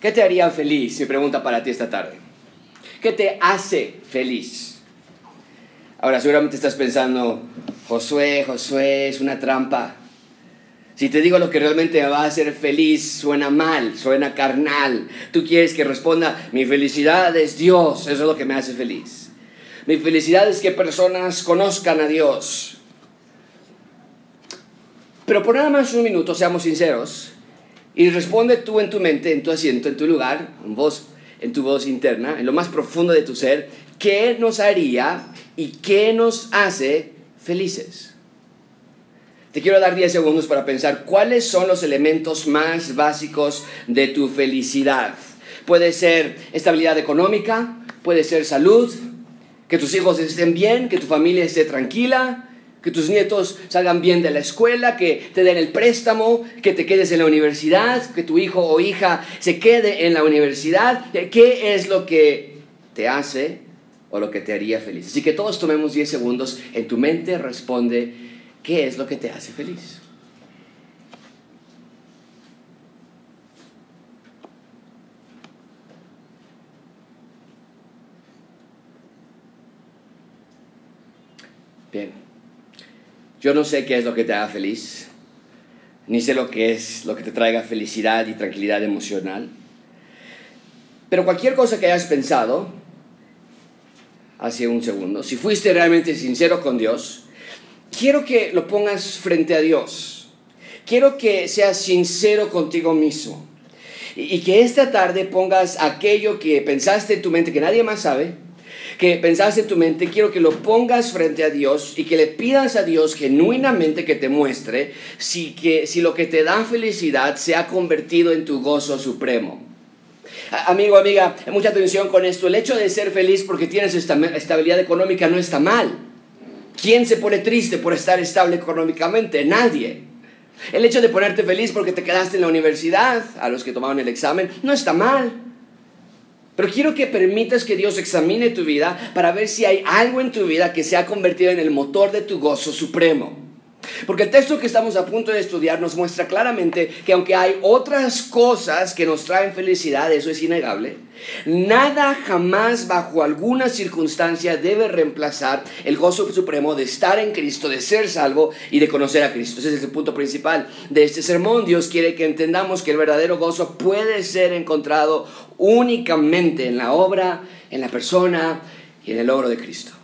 ¿Qué te haría feliz? Mi pregunta para ti esta tarde. ¿Qué te hace feliz? Ahora seguramente estás pensando, Josué, Josué, es una trampa. Si te digo lo que realmente me va a hacer feliz, suena mal, suena carnal. Tú quieres que responda, mi felicidad es Dios, eso es lo que me hace feliz. Mi felicidad es que personas conozcan a Dios. Pero por nada más un minuto, seamos sinceros, y responde tú en tu mente, en tu asiento, en tu lugar, en, voz, en tu voz interna, en lo más profundo de tu ser, ¿qué nos haría y qué nos hace felices? Te quiero dar 10 segundos para pensar cuáles son los elementos más básicos de tu felicidad. Puede ser estabilidad económica, puede ser salud, que tus hijos estén bien, que tu familia esté tranquila, que tus nietos salgan bien de la escuela, que te den el préstamo, que te quedes en la universidad, que tu hijo o hija se quede en la universidad. ¿Qué es lo que te hace o lo que te haría feliz? Así que todos tomemos 10 segundos. En tu mente responde ¿Qué es lo que te hace feliz? Bien, yo no sé qué es lo que te haga feliz, ni sé lo que es lo que te traiga felicidad y tranquilidad emocional, pero cualquier cosa que hayas pensado hace un segundo, si fuiste realmente sincero con Dios, quiero que lo pongas frente a Dios. Quiero que seas sincero contigo mismo. Y, que esta tarde pongas aquello que pensaste en tu mente, que nadie más sabe, que pensaste en tu mente, quiero que lo pongas frente a Dios y que le pidas a Dios genuinamente que te muestre si, que, si lo que te da felicidad se ha convertido en tu gozo supremo. Amigo, amiga, mucha atención con esto. El hecho de ser feliz porque tienes estabilidad económica no está mal. ¿Quién se pone triste por estar estable económicamente? Nadie. El hecho de ponerte feliz porque te quedaste en la universidad, a los que tomaban el examen, no está mal. Pero quiero que permitas que Dios examine tu vida para ver si hay algo en tu vida que se ha convertido en el motor de tu gozo supremo. Porque el texto que estamos a punto de estudiar nos muestra claramente que aunque hay otras cosas que nos traen felicidad, eso es innegable, nada jamás bajo alguna circunstancia debe reemplazar el gozo supremo de estar en Cristo, de ser salvo y de conocer a Cristo. Ese es el punto principal de este sermón. Dios quiere que entendamos que el verdadero gozo puede ser encontrado únicamente en la obra, en la persona y en el logro de Cristo.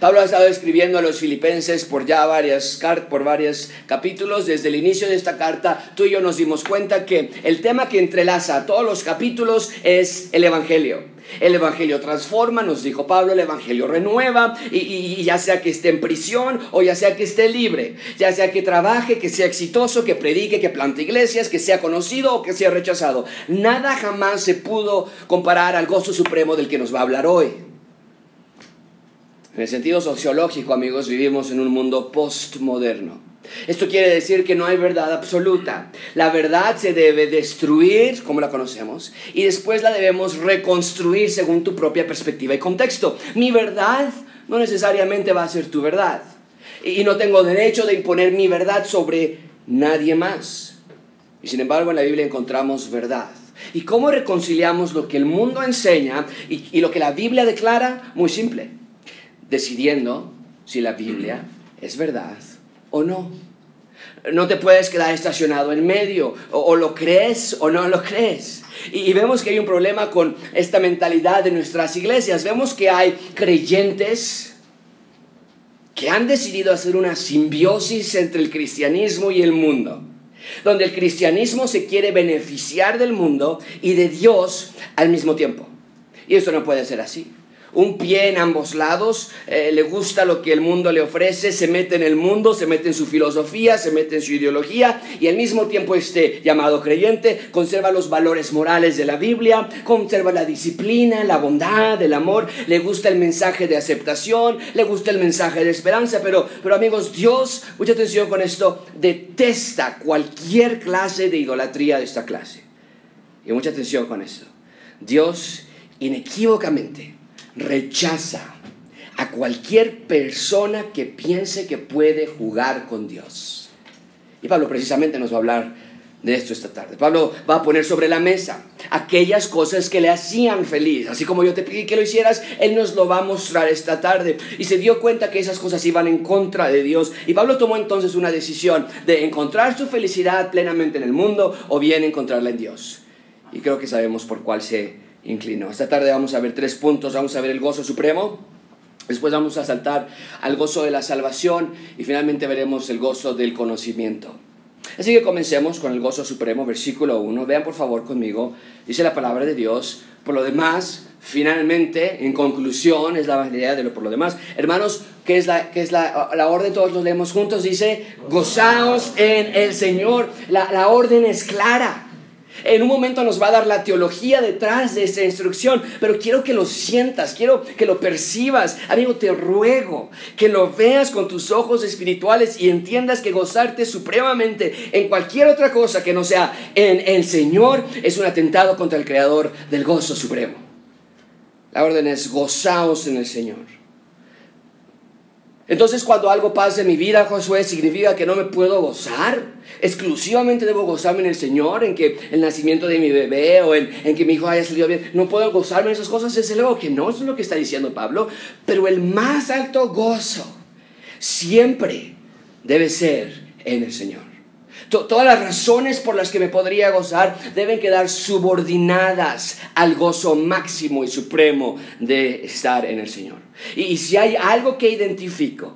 Pablo ha estado escribiendo a los filipenses por ya varias, por varios capítulos. Desde el inicio de esta carta, tú y yo nos dimos cuenta que el tema que entrelaza a todos los capítulos es el Evangelio. El Evangelio transforma, nos dijo Pablo, el Evangelio renueva, y, y, ya sea que esté en prisión o ya sea que esté libre, ya sea que trabaje, que sea exitoso, que predique, que plante iglesias, que sea conocido o que sea rechazado. Nada jamás se pudo comparar al gozo supremo del que nos va a hablar hoy. En el sentido sociológico, amigos, vivimos en un mundo postmoderno. Esto quiere decir que no hay verdad absoluta. La verdad se debe destruir, como la conocemos, y después la debemos reconstruir según tu propia perspectiva y contexto. Mi verdad no necesariamente va a ser tu verdad. Y no tengo derecho de imponer mi verdad sobre nadie más. Y sin embargo en la Biblia encontramos verdad. ¿Y cómo reconciliamos lo que el mundo enseña y, y lo que la Biblia declara? Muy simple decidiendo si la Biblia es verdad o no. No te puedes quedar estacionado en medio, o, lo crees o no lo crees. Y, y, vemos que hay un problema con esta mentalidad de nuestras iglesias. Vemos que hay creyentes que han decidido hacer una simbiosis entre el cristianismo y el mundo, donde el cristianismo se quiere beneficiar del mundo y de Dios al mismo tiempo. Y eso no puede ser así un pie en ambos lados, eh, le gusta lo que el mundo le ofrece, se mete en el mundo, se mete en su filosofía, se mete en su ideología y al mismo tiempo este llamado creyente conserva los valores morales de la Biblia, conserva la disciplina, la bondad, el amor, le gusta el mensaje de aceptación, le gusta el mensaje de esperanza, pero, pero amigos, Dios, mucha atención con esto, detesta cualquier clase de idolatría de esta clase. Y mucha atención con esto. Dios inequívocamente rechaza a cualquier persona que piense que puede jugar con Dios. Y Pablo precisamente nos va a hablar de esto esta tarde. Pablo va a poner sobre la mesa aquellas cosas que le hacían feliz. Así como yo te pedí que lo hicieras, Él nos lo va a mostrar esta tarde. Y se dio cuenta que esas cosas iban en contra de Dios. Y Pablo tomó entonces una decisión de encontrar su felicidad plenamente en el mundo o bien encontrarla en Dios. Y creo que sabemos por cuál se inclinó. Esta tarde vamos a ver tres puntos. Vamos a ver el gozo supremo. Después vamos a saltar al gozo de la salvación y finalmente veremos el gozo del conocimiento. Así que comencemos con el gozo supremo, versículo 1. Vean por favor conmigo, dice la palabra de Dios. Por lo demás, finalmente, en conclusión, es la idea de lo por lo demás. Hermanos, ¿qué es la, qué es la, la orden? Todos los leemos juntos. Dice, gozaos en el Señor. La, la orden es clara. En un momento nos va a dar la teología detrás de esa instrucción, pero quiero que lo sientas, quiero que lo percibas. Amigo, te ruego que lo veas con tus ojos espirituales y entiendas que gozarte supremamente en cualquier otra cosa que no sea en el Señor es un atentado contra el Creador del gozo supremo. La orden es gozaos en el Señor. Entonces cuando algo pasa en mi vida, Josué, significa que no me puedo gozar. Exclusivamente debo gozarme en el Señor, en que el nacimiento de mi bebé o en, que mi hijo haya salido bien. No puedo gozarme en esas cosas. Es algo que no, eso es lo que está diciendo Pablo. Pero el más alto gozo siempre debe ser en el Señor. Todas las razones por las que me podría gozar deben quedar subordinadas al gozo máximo y supremo de estar en el Señor. Y, si hay algo que identifico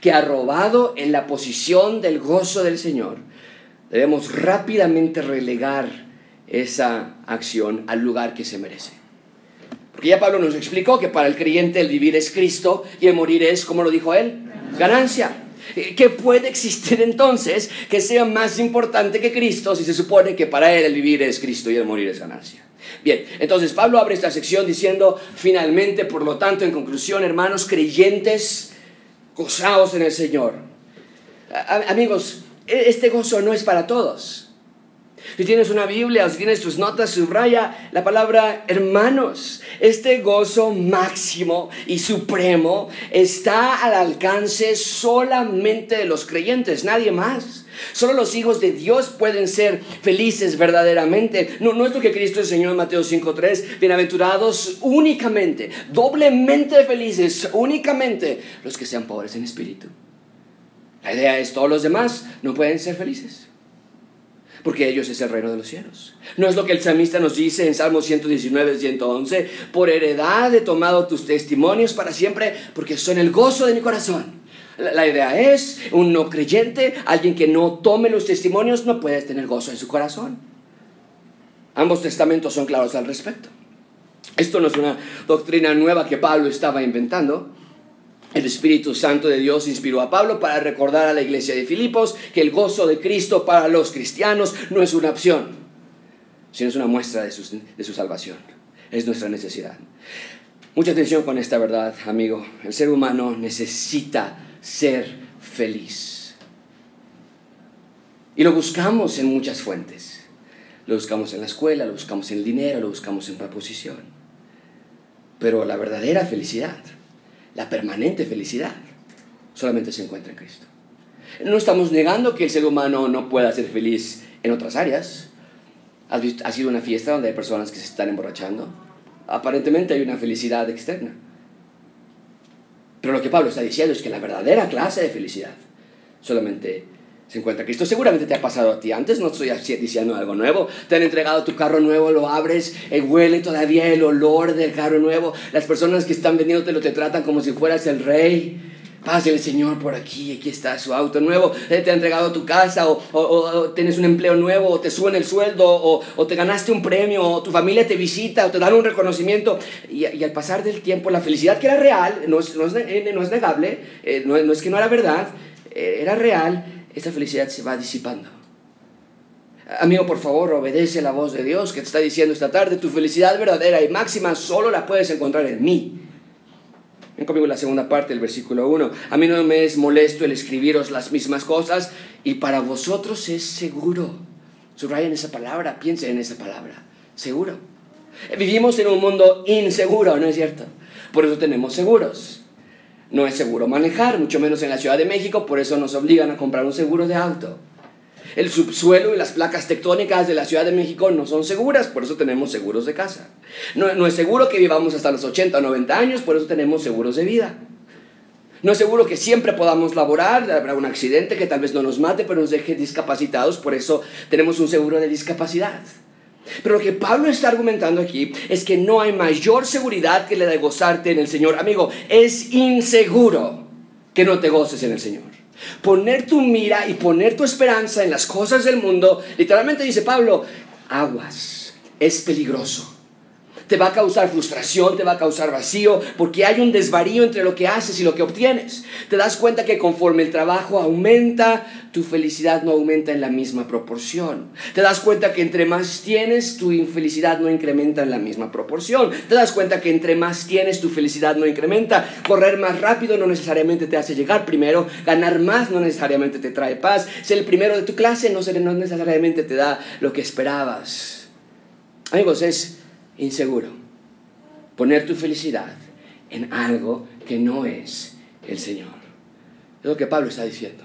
que ha robado en la posición del gozo del Señor, debemos rápidamente relegar esa acción al lugar que se merece. Porque ya Pablo nos explicó que para el creyente el vivir es Cristo y el morir es, como lo dijo él, ganancia. ¿Qué puede existir entonces que sea más importante que Cristo si se supone que para él el vivir es Cristo y el morir es ganancia? Bien, entonces Pablo abre esta sección diciendo, finalmente, por lo tanto, en conclusión, hermanos creyentes, gozaos en el Señor. amigos, e-, este gozo no es para todos. Si tienes una Biblia o si tienes tus notas, subraya la palabra hermanos. Este gozo máximo y supremo está al alcance solamente de los creyentes, nadie más. Solo los hijos de Dios pueden ser felices verdaderamente. No, no es lo que Cristo enseñó en Mateo 5.3. Bienaventurados únicamente, doblemente felices, únicamente los que sean pobres en espíritu. La idea es todos los demás no pueden ser felices porque ellos es el reino de los cielos. No es lo que el salmista nos dice en Salmo 119, 111, por heredad he tomado tus testimonios para siempre, porque son el gozo de mi corazón. La, idea es, un no creyente, alguien que no tome los testimonios, no puede tener gozo en su corazón. Ambos testamentos son claros al respecto. Esto no es una doctrina nueva que Pablo estaba inventando. El Espíritu Santo de Dios inspiró a Pablo para recordar a la iglesia de Filipos que el gozo de Cristo para los cristianos no es una opción, sino es una muestra de su, de su salvación. Es nuestra necesidad. Mucha atención con esta verdad, amigo. El ser humano necesita ser feliz. Y lo buscamos en muchas fuentes. Lo buscamos en la escuela, lo buscamos en el dinero, lo buscamos en la posición. Pero la verdadera felicidad la permanente felicidad solamente se encuentra en Cristo. No estamos negando que el ser humano no pueda ser feliz en otras áreas. Ha sido una fiesta donde hay personas que se están emborrachando. Aparentemente hay una felicidad externa. Pero lo que Pablo está diciendo es que la verdadera clase de felicidad solamente se encuentra Cristo. Seguramente te ha pasado a ti antes, no estoy diciendo algo nuevo. Te han entregado tu carro nuevo, lo abres, eh, huele todavía el olor del carro nuevo. Las personas que están vendiendo te tratan como si fueras el rey. Pase el Señor por aquí, aquí está su auto nuevo, eh, te ha entregado tu casa, o, tienes un empleo nuevo, o te suben el sueldo, o, te ganaste un premio, o tu familia te visita, o te dan un reconocimiento. Y, al pasar del tiempo, la felicidad que era real, no es, no es, eh, negable, no, no es que no era verdad, era real, esta felicidad se va disipando. Amigo, por favor, obedece la voz de Dios que te está diciendo esta tarde, tu felicidad verdadera y máxima solo la puedes encontrar en mí. Ven conmigo la segunda parte del versículo 1. A mí no me es molesto el escribiros las mismas cosas y para vosotros es seguro. Subrayen esa palabra, piensen en esa palabra. Seguro. Vivimos en un mundo inseguro, ¿no es cierto? Por eso tenemos seguros. No es seguro manejar, mucho menos en la Ciudad de México, por eso nos obligan a comprar un seguro de auto. el subsuelo y las placas tectónicas de la Ciudad de México no son seguras, por eso tenemos seguros de casa. No, no es seguro que vivamos hasta los 80 o 90 años, por eso tenemos seguros de vida. No es seguro que siempre podamos laborar, habrá un accidente que tal vez no nos mate, pero nos deje discapacitados, por eso tenemos un seguro de discapacidad. Pero lo que Pablo está argumentando aquí es que no hay mayor seguridad que la de gozarte en el Señor. Amigo, es inseguro que no te goces en el Señor. Poner tu mira y poner tu esperanza en las cosas del mundo, literalmente dice Pablo, aguas, es peligroso te va a causar frustración, te va a causar vacío, porque hay un desvarío entre lo que haces y lo que obtienes. Te das cuenta que conforme el trabajo aumenta, tu felicidad no aumenta en la misma proporción. Te das cuenta que entre más tienes, tu infelicidad no incrementa en la misma proporción. Te das cuenta que entre más tienes, tu felicidad no incrementa. Correr más rápido no necesariamente te hace llegar primero. Ganar más no necesariamente te trae paz. Ser el primero de tu clase no necesariamente te da lo que esperabas. Amigos, es inseguro. Poner tu felicidad en algo que no es el Señor. Es lo que Pablo está diciendo.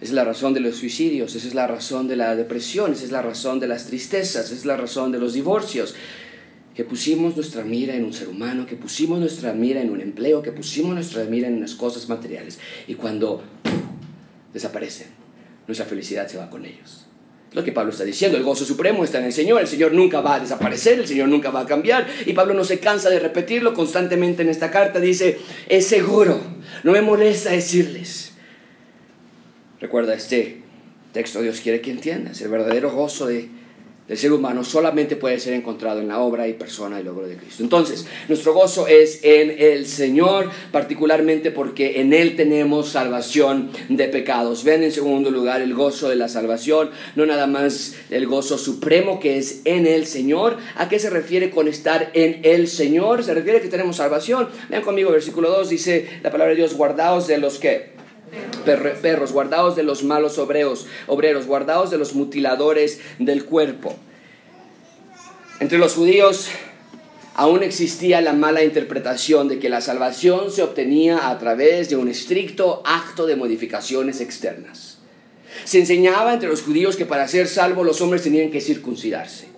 Es la razón de los suicidios, esa es la razón de la depresión, esa es la razón de las tristezas, esa es la razón de los divorcios. Que pusimos nuestra mira en un ser humano, que pusimos nuestra mira en un empleo, que pusimos nuestra mira en las cosas materiales. Y cuando desaparecen, nuestra felicidad se va con ellos. Lo que Pablo está diciendo, el gozo supremo está en el Señor, el Señor nunca va a desaparecer, el Señor nunca va a cambiar. Y Pablo no se cansa de repetirlo constantemente en esta carta, dice, es seguro, no me molesta decirles. Recuerda este texto, Dios quiere que entiendas, el verdadero gozo de el ser humano solamente puede ser encontrado en la obra y persona y logro de Cristo. Entonces, nuestro gozo es en el Señor, particularmente porque en Él tenemos salvación de pecados. Ven en segundo lugar el gozo de la salvación, no nada más el gozo supremo que es en el Señor. ¿A qué se refiere con estar en el Señor? Se refiere a que tenemos salvación. Vean conmigo, versículo 2 dice la palabra de Dios, guardaos de los que perros, guardados de los malos obreros, obreros, guardados de los mutiladores del cuerpo. Entre los judíos aún existía la mala interpretación de que la salvación se obtenía a través de un estricto acto de modificaciones externas. Se enseñaba entre los judíos que para ser salvos los hombres tenían que circuncidarse.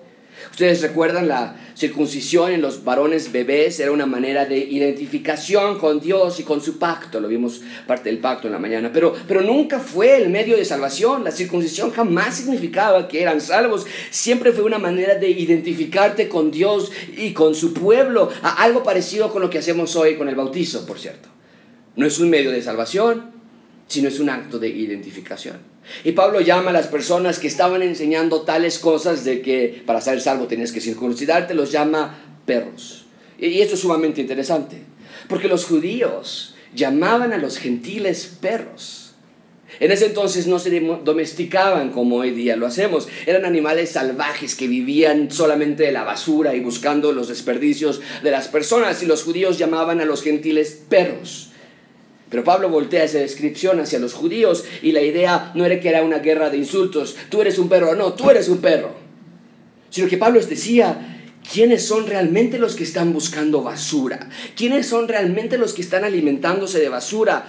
Ustedes recuerdan la circuncisión en los varones bebés, era una manera de identificación con Dios y con su pacto, lo vimos parte del pacto en la mañana, pero, pero nunca fue el medio de salvación, la circuncisión jamás significaba que eran salvos, siempre fue una manera de identificarte con Dios y con su pueblo, algo parecido con lo que hacemos hoy con el bautizo, por cierto. No es un medio de salvación, sino es un acto de identificación. Y Pablo llama a las personas que estaban enseñando tales cosas de que para ser salvo tenías que circuncidarte, los llama perros. Y esto es sumamente interesante, porque los judíos llamaban a los gentiles perros. En ese entonces no se domesticaban como hoy día lo hacemos. Eran animales salvajes que vivían solamente de la basura y buscando los desperdicios de las personas. Y los judíos llamaban a los gentiles perros. Pero Pablo voltea esa descripción hacia los judíos y la idea no era que era una guerra de insultos, tú eres un perro, no, tú eres un perro. Sino que Pablo les decía, ¿quiénes son realmente los que están buscando basura? ¿Quiénes son realmente los que están alimentándose de basura?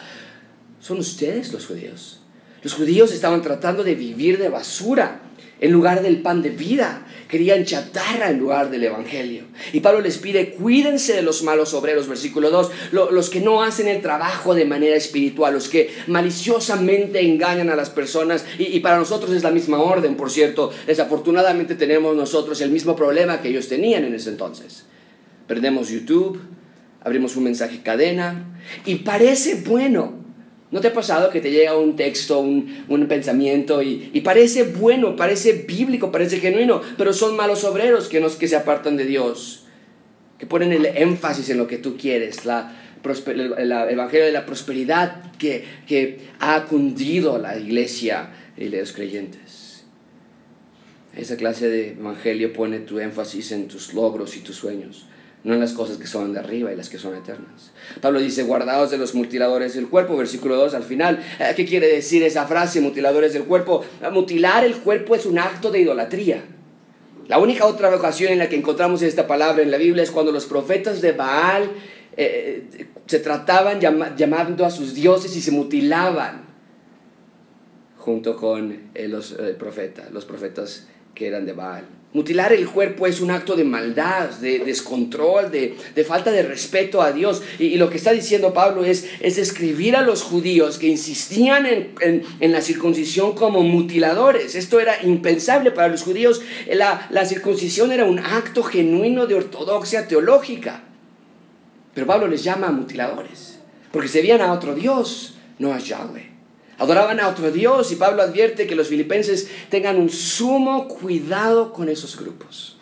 Son ustedes los judíos. Los judíos estaban tratando de vivir de basura en lugar del pan de vida. Querían chatarra en lugar del Evangelio. Y Pablo les pide, cuídense de los malos obreros, versículo 2, los que no hacen el trabajo de manera espiritual, los que maliciosamente engañan a las personas. Y, y para nosotros es la misma orden, por cierto. Desafortunadamente tenemos nosotros el mismo problema que ellos tenían en ese entonces. Perdemos YouTube, abrimos un mensaje cadena y parece bueno ¿No te ha pasado que te llega un texto, un, pensamiento y, parece bueno, parece bíblico, parece genuino, pero son malos obreros que, que se apartan de Dios, que ponen el énfasis en lo que tú quieres, la, el, evangelio de la prosperidad que, que ha cundido la iglesia y los creyentes? Esa clase de evangelio pone tu énfasis en tus logros y tus sueños no en las cosas que son de arriba y las que son eternas. Pablo dice, guardados de los mutiladores del cuerpo, versículo 2 al final. Eh, ¿Qué quiere decir esa frase, mutiladores del cuerpo? Mutilar el cuerpo es un acto de idolatría. La única otra ocasión en la que encontramos esta palabra en la Biblia es cuando los profetas de Baal eh, se trataban llamando a sus dioses y se mutilaban. junto con eh, los eh, profetas, los profetas que eran de Baal. Mutilar el cuerpo es un acto de maldad, de descontrol, de, falta de respeto a Dios. Y, lo que está diciendo Pablo es, es describir a los judíos que insistían en, la circuncisión como mutiladores. Esto era impensable para los judíos. La, la circuncisión era un acto genuino de ortodoxia teológica. Pero Pablo les llama mutiladores, porque se veían a otro Dios, no a Yahweh. Adoraban a otro Dios y Pablo advierte que los filipenses tengan un sumo cuidado con esos grupos.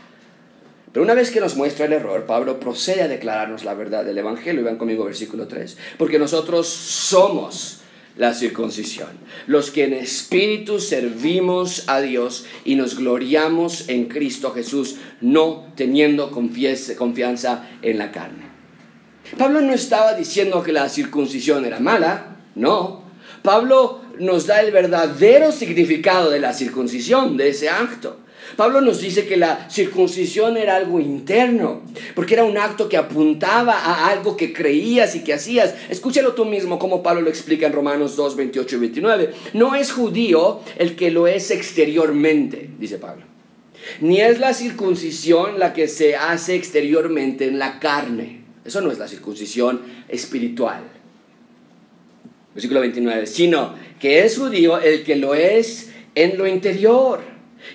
Pero una vez que nos muestra el error, Pablo procede a declararnos la verdad del Evangelio. Y vean conmigo versículo 3. Porque nosotros somos la circuncisión, los que en espíritu servimos a Dios y nos gloriamos en Cristo Jesús, no teniendo confianza en la carne. Pablo no estaba diciendo que la circuncisión era mala, no. Pablo nos da el verdadero significado de la circuncisión, de ese acto. Pablo nos dice que la circuncisión era algo interno, porque era un acto que apuntaba a algo que creías y que hacías. Escúchalo tú mismo como Pablo lo explica en Romanos 2, 28 y 29. No es judío el que lo es exteriormente, dice Pablo. Ni es la circuncisión la que se hace exteriormente en la carne. Eso no es la circuncisión espiritual versículo 29, sino que es judío el que lo es en lo interior.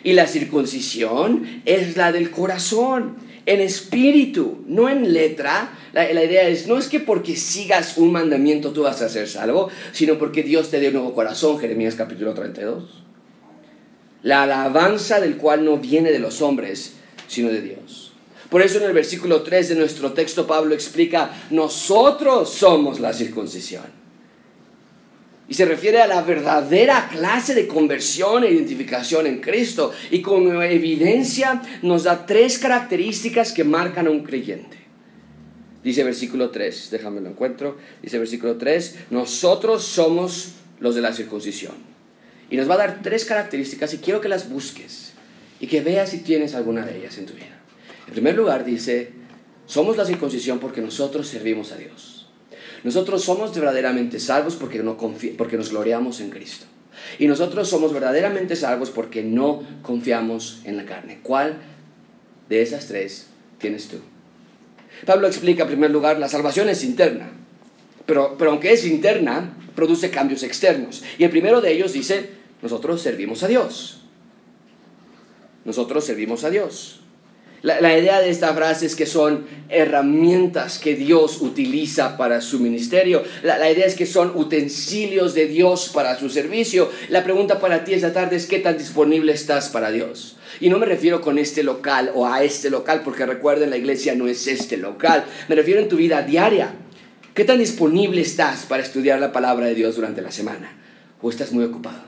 Y la circuncisión es la del corazón, en espíritu, no en letra. La, idea es, no es que porque sigas un mandamiento tú vas a ser salvo, sino porque Dios te dio un nuevo corazón, Jeremías capítulo 32. La alabanza del cual no viene de los hombres, sino de Dios. Por eso en el versículo 3 de nuestro texto Pablo explica, nosotros somos la circuncisión. Y se refiere a la verdadera clase de conversión e identificación en Cristo. Y como evidencia nos da tres características que marcan a un creyente. Dice versículo 3, déjame lo encuentro. Dice versículo 3, nosotros somos los de la circuncisión. Y nos va a dar tres características y quiero que las busques y que veas si tienes alguna de ellas en tu vida. En primer lugar dice, somos la circuncisión porque nosotros servimos a Dios. Nosotros somos verdaderamente salvos porque, no porque nos gloriamos en Cristo. Y nosotros somos verdaderamente salvos porque no confiamos en la carne. ¿Cuál de esas tres tienes tú? Pablo explica en primer lugar, la salvación es interna. Pero, pero aunque es interna, produce cambios externos. Y el primero de ellos dice, nosotros servimos a Dios. Nosotros servimos a Dios. La, idea de esta frase es que son herramientas que Dios utiliza para su ministerio. La, idea es que son utensilios de Dios para su servicio. La pregunta para ti esta tarde es qué tan disponible estás para Dios. Y no me refiero con este local o a este local, porque recuerden, la iglesia no es este local. Me refiero en tu vida diaria. ¿Qué tan disponible estás para estudiar la palabra de Dios durante la semana? ¿O estás muy ocupado?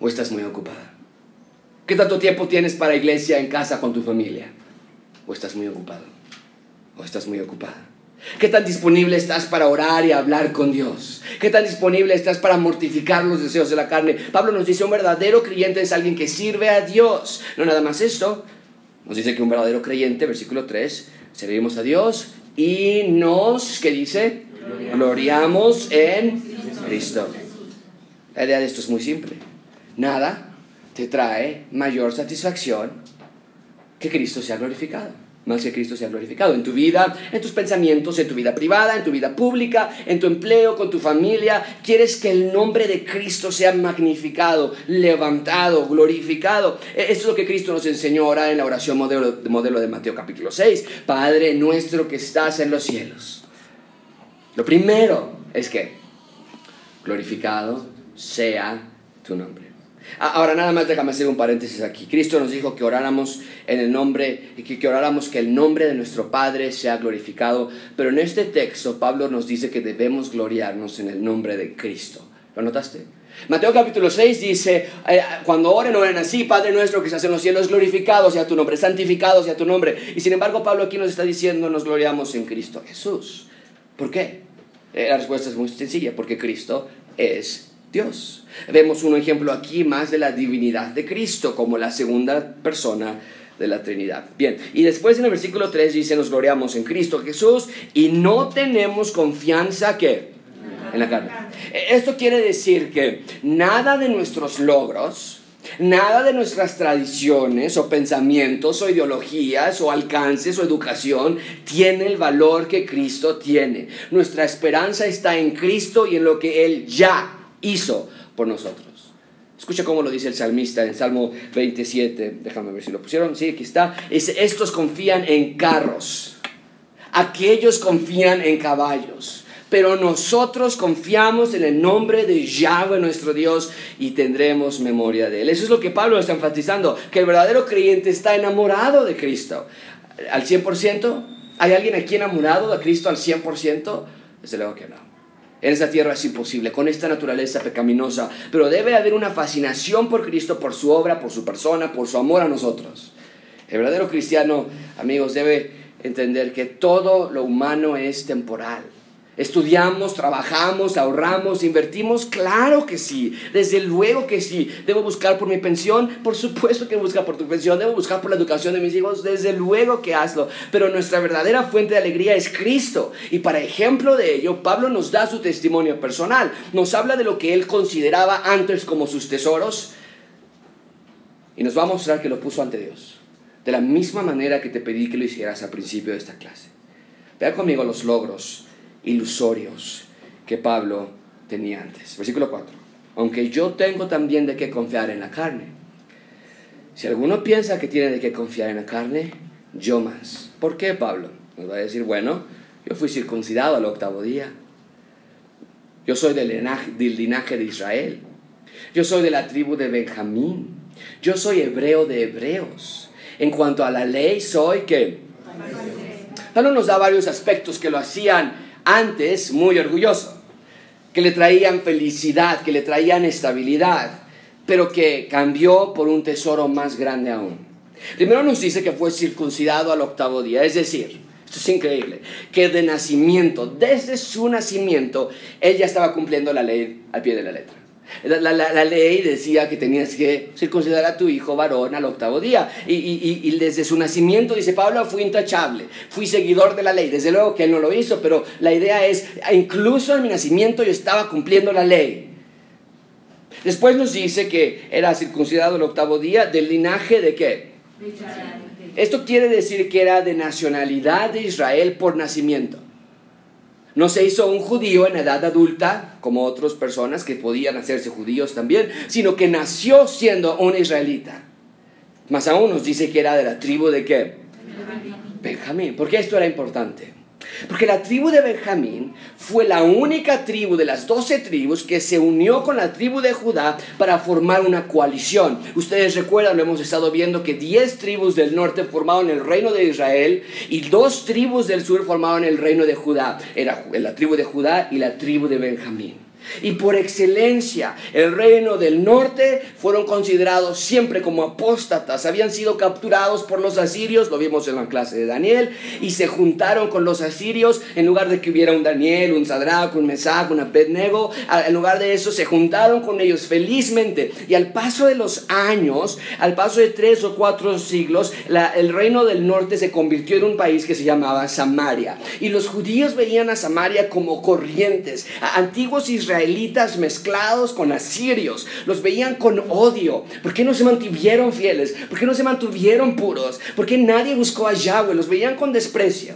¿O estás muy ocupada? ¿Qué tanto tiempo tienes para iglesia en casa con tu familia? O estás muy ocupado, o estás muy ocupada. ¿Qué tan disponible estás para orar y hablar con Dios? ¿Qué tan disponible estás para mortificar los deseos de la carne? Pablo nos dice, un verdadero creyente es alguien que sirve a Dios. No nada más esto. Nos dice que un verdadero creyente, versículo 3, servimos a Dios y nos, ¿qué dice? Gloriamos en Cristo. La idea de esto es muy simple. Nada te trae mayor satisfacción que Cristo sea glorificado. Más que Cristo sea glorificado en tu vida, en tus pensamientos, en tu vida privada, en tu vida pública, en tu empleo, con tu familia. Quieres que el nombre de Cristo sea magnificado, levantado, glorificado. E, esto es lo que Cristo nos enseñó ahora en la oración modelo, modelo de Mateo capítulo 6. Padre nuestro que estás en los cielos. Lo primero es que glorificado sea tu nombre. Ah, ahora nada más déjame hacer un paréntesis aquí. Cristo nos dijo que oráramos en el nombre, que, que oráramos que el nombre de nuestro Padre sea glorificado, pero en este texto Pablo nos dice que debemos gloriarnos en el nombre de Cristo. ¿Lo notaste? Mateo capítulo 6 dice, eh, cuando oren, oren así, Padre nuestro que estás en los cielos, glorificado sea tu nombre, santificado sea tu nombre. Y sin embargo Pablo aquí nos está diciendo, nos gloriamos en Cristo Jesús. ¿Por qué? Eh, la respuesta es muy sencilla, porque Cristo es Dios. Vemos un ejemplo aquí más de la divinidad de Cristo como la segunda persona de la Trinidad. Bien, y después en el versículo 3 dice, nos gloriamos en Cristo Jesús y no tenemos confianza que En la carne. Esto quiere decir que nada de nuestros logros, Nada de nuestras tradiciones o pensamientos o ideologías o alcances o educación tiene el valor que Cristo tiene. Nuestra esperanza está en Cristo y en lo que Él ya hizo por nosotros. Escucha cómo lo dice el salmista en Salmo 27. Déjame ver si lo pusieron. Sí, aquí está. estos confían en carros. Aquellos confían en caballos pero nosotros confiamos en el nombre de Yahweh nuestro Dios y tendremos memoria de él. Eso es lo que Pablo está enfatizando, que el verdadero creyente está enamorado de Cristo. ¿Al 100%? ¿Hay alguien aquí enamorado de Cristo al 100%? Desde luego que no. En esta tierra es imposible, con esta naturaleza pecaminosa, pero debe haber una fascinación por Cristo, por su obra, por su persona, por su amor a nosotros. El verdadero cristiano, amigos, debe entender que todo lo humano es temporal. Estudiamos, trabajamos, ahorramos, invertimos, claro que sí, desde luego que sí. Debo buscar por mi pensión, por supuesto que busca por tu pensión. Debo buscar por la educación de mis hijos, desde luego que hazlo. Pero nuestra verdadera fuente de alegría es Cristo. Y para ejemplo de ello, Pablo nos da su testimonio personal. Nos habla de lo que él consideraba antes como sus tesoros. Y nos va a mostrar que lo puso ante Dios. De la misma manera que te pedí que lo hicieras al principio de esta clase. Vea conmigo los logros ilusorios que Pablo tenía antes. Versículo 4. Aunque yo tengo también de qué confiar en la carne. Si alguno piensa que tiene de qué confiar en la carne, yo más. ¿Por qué, Pablo? Nos va a decir, bueno, yo fui circuncidado al octavo día. Yo soy del linaje, del linaje de Israel. Yo soy de la tribu de Benjamín. Yo soy hebreo de hebreos. En cuanto a la ley, soy que... Pablo nos da varios aspectos que lo hacían antes muy orgulloso, que le traían felicidad, que le traían estabilidad, pero que cambió por un tesoro más grande aún. Primero nos dice que fue circuncidado al octavo día, es decir, esto es increíble, que de nacimiento, desde su nacimiento, él ya estaba cumpliendo la ley al pie de la letra. La, ley decía que tenías que circuncidar a tu hijo varón al octavo día. Y, desde su nacimiento, dice Pablo, fui intachable, fui seguidor de la ley. Desde luego que él no lo hizo, pero la idea es, incluso en mi nacimiento yo estaba cumpliendo la ley. Después nos dice que era circuncidado el octavo día del linaje de qué? Esto quiere decir que era de nacionalidad de Israel por nacimiento. No se hizo un judío en edad adulta, como otras personas que podían hacerse judíos también, sino que nació siendo un israelita. Más aún nos dice que era de la tribu de qué? Benjamín. Benjamín. ¿Por qué esto era importante? Porque la tribu de Benjamín fue la única tribu de las doce tribus que se unió con la tribu de Judá para formar una coalición. Ustedes recuerdan, lo hemos estado viendo, que diez tribus del norte formaron el reino de Israel y dos tribus del sur formaron el reino de Judá. Era la tribu de Judá y la tribu de Benjamín. Y por excelencia, el reino del norte fueron considerados siempre como apóstatas. Habían sido capturados por los asirios, lo vimos en la clase de Daniel, y se juntaron con los asirios en lugar de que hubiera un Daniel, un Sadrach, un Mesach, un Abednego. En lugar de eso, se juntaron con ellos felizmente. Y al paso de los años, al paso de tres o cuatro siglos, el reino del norte se convirtió en un país que se llamaba Samaria. Y los judíos veían a Samaria como corrientes, antiguos israelitas israelitas mezclados con asirios. Los veían con odio. ¿Por qué no se mantuvieron fieles? ¿Por qué no se mantuvieron puros? ¿Por qué nadie buscó a Yahweh? Los veían con desprecio.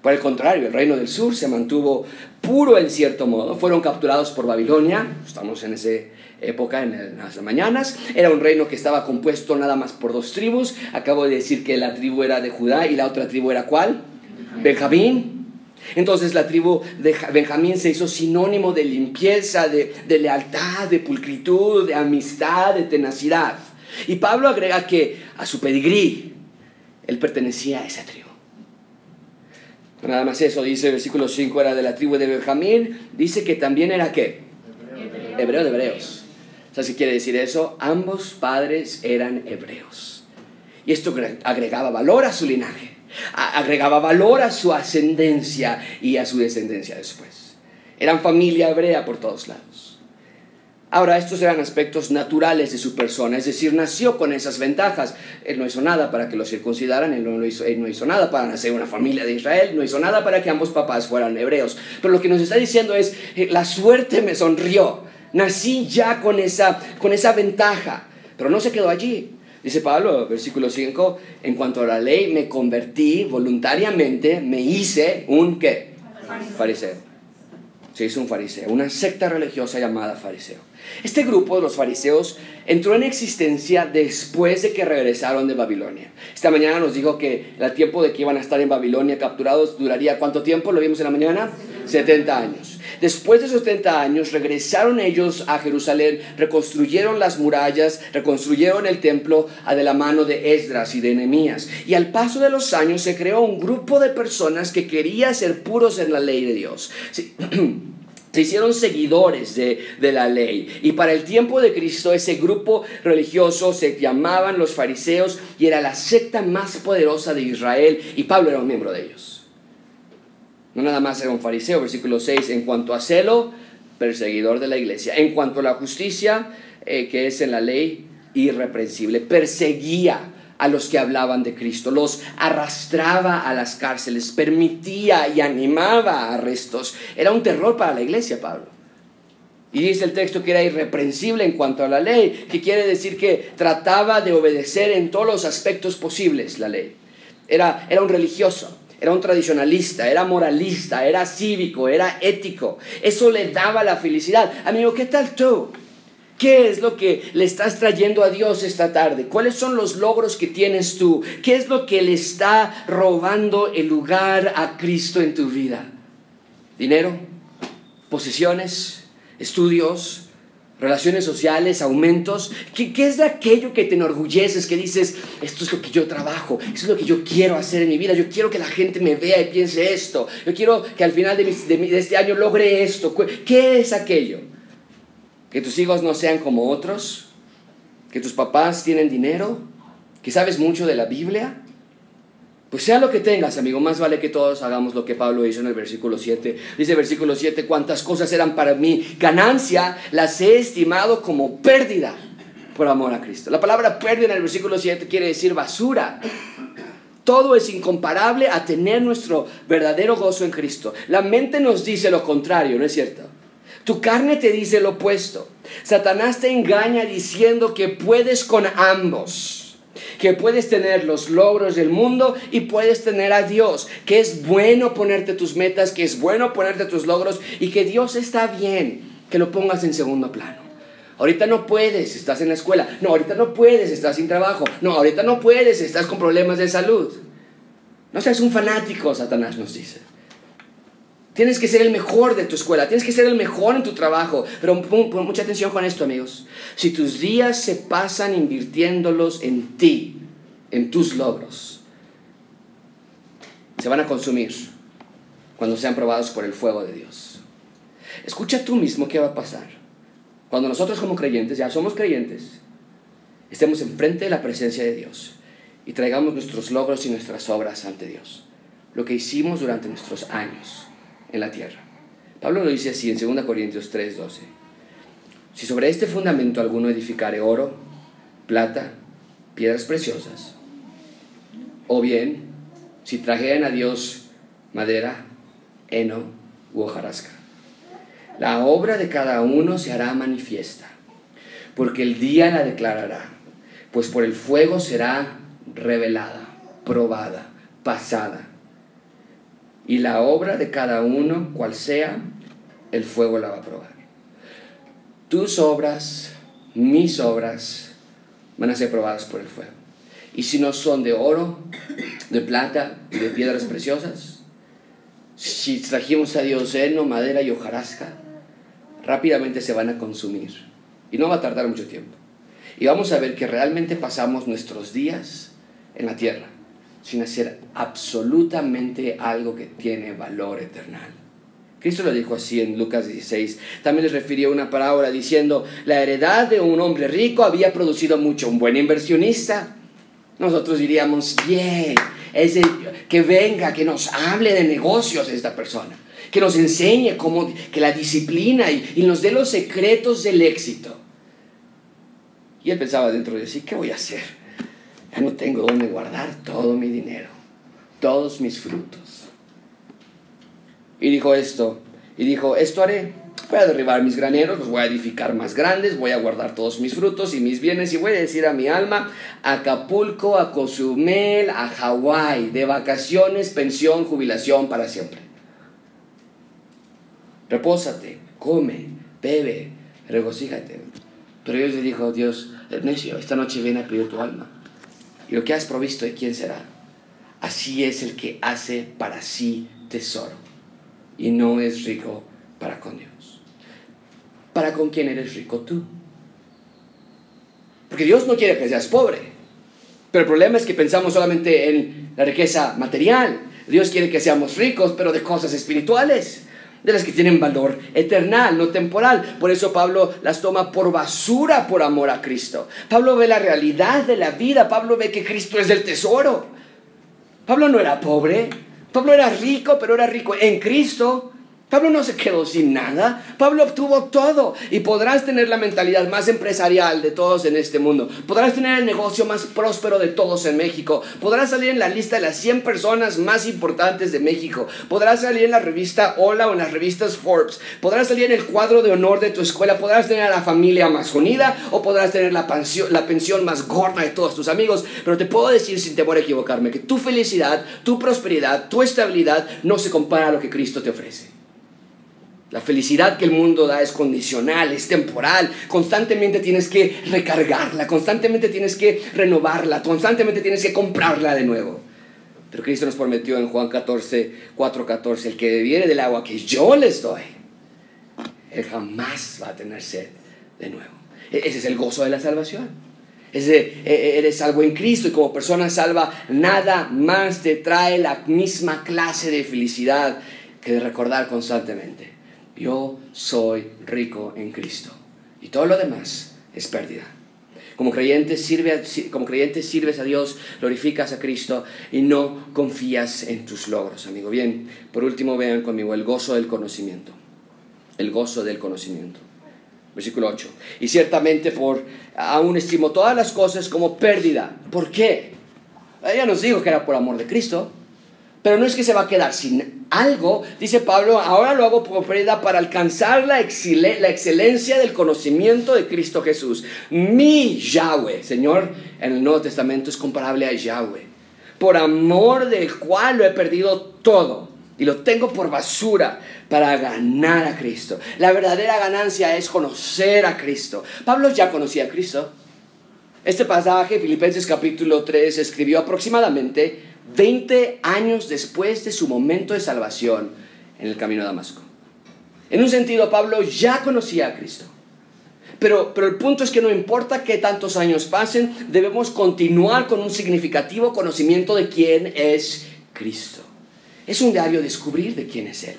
Por el contrario, el reino del sur se mantuvo puro en cierto modo. Fueron capturados por Babilonia. Estamos en esa época, en las mañanas. Era un reino que estaba compuesto nada más por dos tribus. Acabo de decir que la tribu era de Judá y la otra tribu era cuál? Benjamín. Entonces la tribu de Benjamín se hizo sinónimo de limpieza, de, lealtad, de pulcritud, de amistad, de tenacidad. Y Pablo agrega que a su pedigrí, él pertenecía a esa tribu. Nada más eso, dice el versículo 5, era de la tribu de Benjamín, dice que también era qué? Hebreo, de hebreos. ¿Sabes qué quiere decir eso? Ambos padres eran hebreos. Y esto agregaba valor a su linaje agregaba valor a su ascendencia y a su descendencia después. Eran familia hebrea por todos lados. Ahora, estos eran aspectos naturales de su persona, es decir, nació con esas ventajas. Él no hizo nada para que lo circuncidaran, él no, hizo, no hizo nada para nacer una familia de Israel, no hizo nada para que ambos papás fueran hebreos. Pero lo que nos está diciendo es, eh, la suerte me sonrió, nací ya con esa, con esa ventaja, pero no se quedó allí. Dice Pablo, versículo 5, en cuanto a la ley, me convertí voluntariamente, me hice un qué? Fariseo. Se hizo un fariseo, una secta religiosa llamada fariseo. Este grupo de los fariseos entró en existencia después de que regresaron de Babilonia. Esta mañana nos dijo que el tiempo de que iban a estar en Babilonia capturados duraría cuánto tiempo, lo vimos en la mañana, 70 años. Después de esos 70 años regresaron ellos a Jerusalén, reconstruyeron las murallas, reconstruyeron el templo de la mano de Esdras y de Nehemías. Y al paso de los años se creó un grupo de personas que quería ser puros en la ley de Dios. Sí. Se hicieron seguidores de, la ley. Y para el tiempo de Cristo ese grupo religioso se llamaban los fariseos y era la secta más poderosa de Israel y Pablo era un miembro de ellos. No nada más era un fariseo, versículo 6, en cuanto a celo, perseguidor de la iglesia. En cuanto a la justicia, eh, que es en la ley, irreprensible. Perseguía a los que hablaban de Cristo, los arrastraba a las cárceles, permitía y animaba a arrestos. Era un terror para la iglesia, Pablo. Y dice el texto que era irreprensible en cuanto a la ley, que quiere decir que trataba de obedecer en todos los aspectos posibles la ley. Era, era un religioso, era un tradicionalista, era moralista, era cívico, era ético. Eso le daba la felicidad. Amigo, ¿qué tal tú? ¿Qué es lo que le estás trayendo a Dios esta tarde? ¿Cuáles son los logros que tienes tú? ¿Qué es lo que le está robando el lugar a Cristo en tu vida? ¿Dinero? ¿Posesiones? ¿Estudios? Relaciones sociales, aumentos. ¿Qué, ¿Qué, es de aquello que te enorgulleces, que dices, esto es lo que yo trabajo, esto es lo que yo quiero hacer en mi vida, yo quiero que la gente me vea y piense esto, yo quiero que al final de, de este año logre esto. ¿Qué es aquello? que tus hijos no sean como otros, que tus papás tienen dinero, que sabes mucho de la Biblia. Pues sea lo que tengas, amigo, más vale que todos hagamos lo que Pablo hizo en el versículo 7. Dice versículo 7, cuántas cosas eran para mí ganancia, las he estimado como pérdida por amor a Cristo. La palabra pérdida en el versículo 7 quiere decir basura. Todo es incomparable a tener nuestro verdadero gozo en Cristo. La mente nos dice lo contrario, ¿no es cierto? Tu carne te dice lo opuesto. Satanás te engaña diciendo que puedes con ambos, que puedes tener los logros del mundo y puedes tener a Dios, que es bueno ponerte tus metas, que es bueno ponerte tus logros y que Dios está bien que lo pongas en segundo plano. Ahorita no puedes, estás en la escuela. No, ahorita no puedes, estás sin trabajo. No, ahorita no puedes, estás con problemas de salud. No seas un fanático, Satanás nos dice. Tienes que ser el mejor de tu escuela, tienes que ser el mejor en tu trabajo. Pero pon, mucha atención con esto, amigos. Si tus días se pasan invirtiéndolos en ti, en tus logros, se van a consumir cuando sean probados por el fuego de Dios. Escucha tú mismo qué va a pasar. Cuando nosotros como creyentes, ya somos creyentes, estemos enfrente de la presencia de Dios y traigamos nuestros logros y nuestras obras ante Dios. Lo que hicimos durante nuestros años en la tierra. Pablo lo dice así en 2 Corintios 3:12. Si sobre este fundamento alguno edificare oro, plata, piedras preciosas, o bien si trajeran a Dios madera, heno u hojarasca, la obra de cada uno se hará manifiesta, porque el día la declarará, pues por el fuego será revelada, probada, pasada y la obra de cada uno, cual sea, el fuego la va a probar. Tus obras, mis obras, van a ser probadas por el fuego. Y si no son de oro, de plata y de piedras preciosas, si trajimos a Dios heno, madera y hojarasca, rápidamente se van a consumir. Y no va a tardar mucho tiempo. Y vamos a ver que realmente pasamos nuestros días en la tierra sin hacer absolutamente algo que tiene valor eterno. Cristo lo dijo así en Lucas 16. También les refirió una parábola diciendo, la heredad de un hombre rico había producido mucho, un buen inversionista. Nosotros diríamos, bien, ese, que venga, que nos hable de negocios esta persona. que nos enseñe cómo, que la disciplina y nos dé los secretos del éxito. Y él pensaba dentro de sí, ¿qué voy a hacer? Ya no tengo dónde guardar todo mi dinero, todos mis frutos. Y dijo esto, y dijo, esto haré, voy a derribar mis graneros, los voy a edificar más grandes, voy a guardar todos mis frutos y mis bienes y voy a decir a mi alma, Acapulco, a Cozumel, a Hawái, de vacaciones, pensión, jubilación para siempre. Repósate, come, bebe, regocíjate. Pero Dios le dijo, Dios, necio, esta noche viene a pedir tu alma. Lo que has provisto, ¿de quién será? Así es el que hace para sí tesoro y no es rico para con Dios. ¿Para con quién eres rico tú? Porque Dios no quiere que seas pobre. Pero el problema es que pensamos solamente en la riqueza material. Dios quiere que seamos ricos, pero de cosas espirituales, de las que tienen valor eternal, no temporal. Por eso Pablo las toma por basura por amor a Cristo. Pablo ve la realidad de la vida. Pablo ve que Cristo es el tesoro. Pablo no era pobre. Pablo era rico, pero era rico en Cristo. Pablo no se quedó sin nada. Pablo obtuvo todo. Y podrás tener la mentalidad más empresarial de todos en este mundo. Podrás tener el negocio más próspero de todos en México. Podrás salir en la lista de las 100 personas más importantes de México. Podrás salir en la revista Hola o en las revistas Forbes. Podrás salir en el cuadro de honor de tu escuela. Podrás tener a la familia más unida o podrás tener la pensión, la pensión más gorda de todos tus amigos. Pero te puedo decir sin temor a equivocarme que tu felicidad, tu prosperidad, tu estabilidad no se compara a lo que Cristo te ofrece. La felicidad que el mundo da es condicional, es temporal. Constantemente tienes que recargarla, constantemente tienes que renovarla, constantemente tienes que comprarla de nuevo. Pero Cristo nos prometió en Juan 14, 4, 14, el que bebiere del agua que yo les doy, él jamás va a tener sed de nuevo. E-, ese es el gozo de la salvación. E-, e-, eres salvo en Cristo y como persona salva, nada más te trae la misma clase de felicidad que de recordar constantemente yo soy rico en Cristo. Y todo lo demás es pérdida. Como creyente, sirve como creyente sirves a Dios, glorificas a Cristo y no confías en tus logros, amigo. Bien, por último vean conmigo el gozo del conocimiento. El gozo del conocimiento. Versículo 8. Y ciertamente por aún estimo todas las cosas como pérdida. ¿Por qué? Ella nos dijo que era por amor de Cristo. Pero no es que se va a quedar sin algo, dice Pablo, ahora lo hago por pérdida para alcanzar la, la excelencia del conocimiento de Cristo Jesús. Mi Yahweh, Señor, en el Nuevo Testamento es comparable a Yahweh, por amor del cual lo he perdido todo y lo tengo por basura para ganar a Cristo. La verdadera ganancia es conocer a Cristo. Pablo ya conocía a Cristo. Este pasaje, Filipenses capítulo 3, escribió aproximadamente 20 años después de su momento de salvación en el camino a Damasco. En un sentido, Pablo ya conocía a Cristo. Pero, pero el punto es que no importa qué tantos años pasen, debemos continuar con un significativo conocimiento de quién es Cristo. Es un diario descubrir de quién es Él,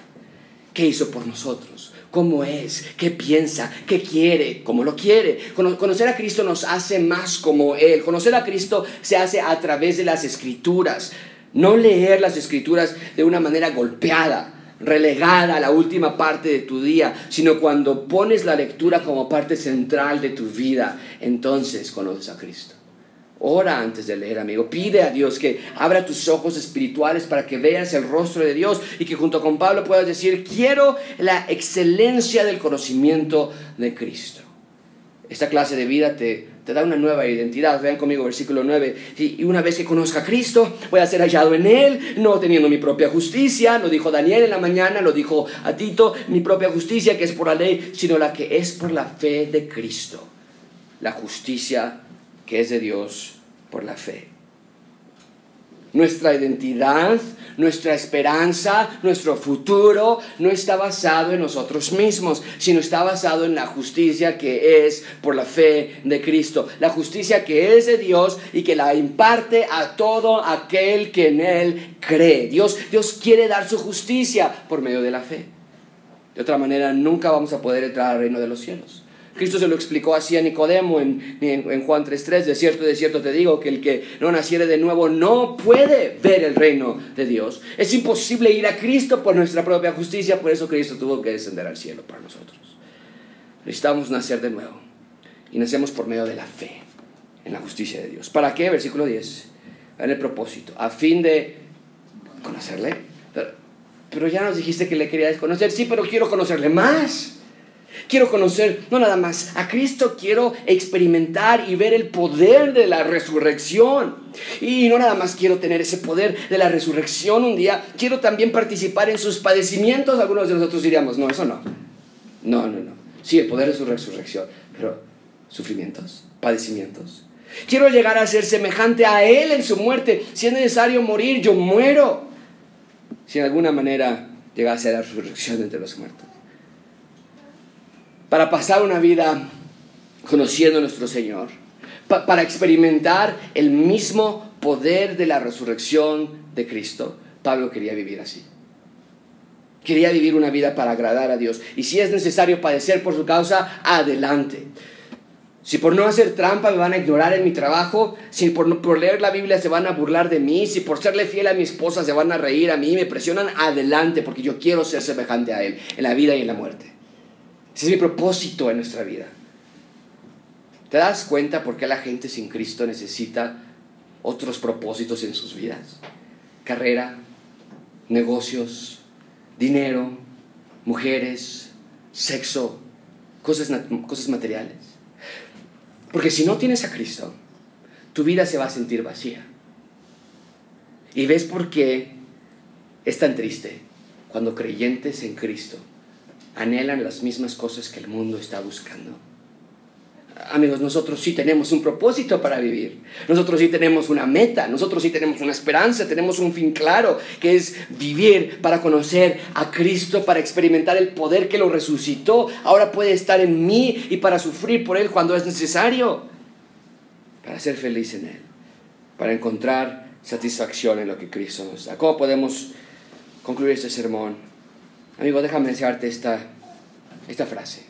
qué hizo por nosotros, cómo es, qué piensa, qué quiere, cómo lo quiere. Conocer a Cristo nos hace más como Él. Conocer a Cristo se hace a través de las escrituras. No leer las escrituras de una manera golpeada, relegada a la última parte de tu día, sino cuando pones la lectura como parte central de tu vida, entonces conoces a Cristo. Ora antes de leer, amigo. Pide a Dios que abra tus ojos espirituales para que veas el rostro de Dios y que junto con Pablo puedas decir, quiero la excelencia del conocimiento de Cristo. Esta clase de vida te, te da una nueva identidad. Vean conmigo versículo 9. Y una vez que conozca a Cristo, voy a ser hallado en Él, no teniendo mi propia justicia. Lo dijo Daniel en la mañana, lo dijo a Tito, mi propia justicia que es por la ley, sino la que es por la fe de Cristo. La justicia que es de Dios por la fe. Nuestra identidad, nuestra esperanza, nuestro futuro no está basado en nosotros mismos, sino está basado en la justicia que es por la fe de Cristo. La justicia que es de Dios y que la imparte a todo aquel que en Él cree. Dios, Dios quiere dar su justicia por medio de la fe. De otra manera, nunca vamos a poder entrar al reino de los cielos. Cristo se lo explicó así a Nicodemo en, en, Juan 3.3, de cierto, de cierto te digo que el que no naciere de nuevo no puede ver el reino de Dios. Es imposible ir a Cristo por nuestra propia justicia, por eso Cristo tuvo que descender al cielo para nosotros. Necesitamos nacer de nuevo y nacemos por medio de la fe en la justicia de Dios. ¿Para qué? Versículo 10. En el propósito, a fin de conocerle. Pero, pero ya nos dijiste que le querías conocer. Sí, pero quiero conocerle más. Quiero conocer, no nada más, a Cristo quiero experimentar y ver el poder de la resurrección. Y no nada más quiero tener ese poder de la resurrección un día, quiero también participar en sus padecimientos. Algunos de nosotros diríamos, no, eso no. No, no, no. Sí, el poder de su resurrección, pero sufrimientos, padecimientos. Quiero llegar a ser semejante a Él en su muerte. Si es necesario morir, yo muero. Si de alguna manera llegase a la resurrección entre los muertos para pasar una vida conociendo a nuestro Señor, para experimentar el mismo poder de la resurrección de Cristo. Pablo quería vivir así. Quería vivir una vida para agradar a Dios. Y si es necesario padecer por su causa, adelante. Si por no hacer trampa me van a ignorar en mi trabajo, si por, por leer la Biblia se van a burlar de mí, si por serle fiel a mi esposa se van a reír a mí, me presionan, adelante, porque yo quiero ser semejante a Él en la vida y en la muerte. Ese es mi propósito en nuestra vida. ¿Te das cuenta por qué la gente sin Cristo necesita otros propósitos en sus vidas? Carrera, negocios, dinero, mujeres, sexo, cosas, cosas materiales. Porque si no tienes a Cristo, tu vida se va a sentir vacía. Y ves por qué es tan triste cuando creyentes en Cristo anhelan las mismas cosas que el mundo está buscando. Amigos, nosotros sí tenemos un propósito para vivir. Nosotros sí tenemos una meta, nosotros sí tenemos una esperanza, tenemos un fin claro, que es vivir para conocer a Cristo, para experimentar el poder que lo resucitó. Ahora puede estar en mí y para sufrir por Él cuando es necesario. Para ser feliz en Él, para encontrar satisfacción en lo que Cristo nos da. ¿Cómo podemos concluir este sermón? Amigo, déjame enseñarte esta, esta frase.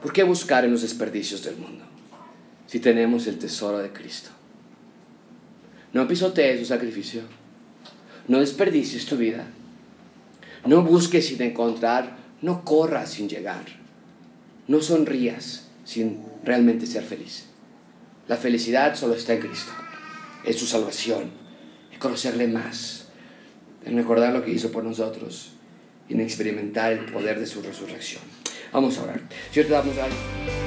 ¿Por qué buscar en los desperdicios del mundo si tenemos el tesoro de Cristo? No pisotees su sacrificio. No desperdicies tu vida. No busques sin encontrar. No corras sin llegar. No sonrías sin realmente ser feliz. La felicidad solo está en Cristo. Es su salvación. En conocerle más. En recordar lo que hizo por nosotros en experimentar el poder de su resurrección. Vamos a orar. Señor, te damos algo.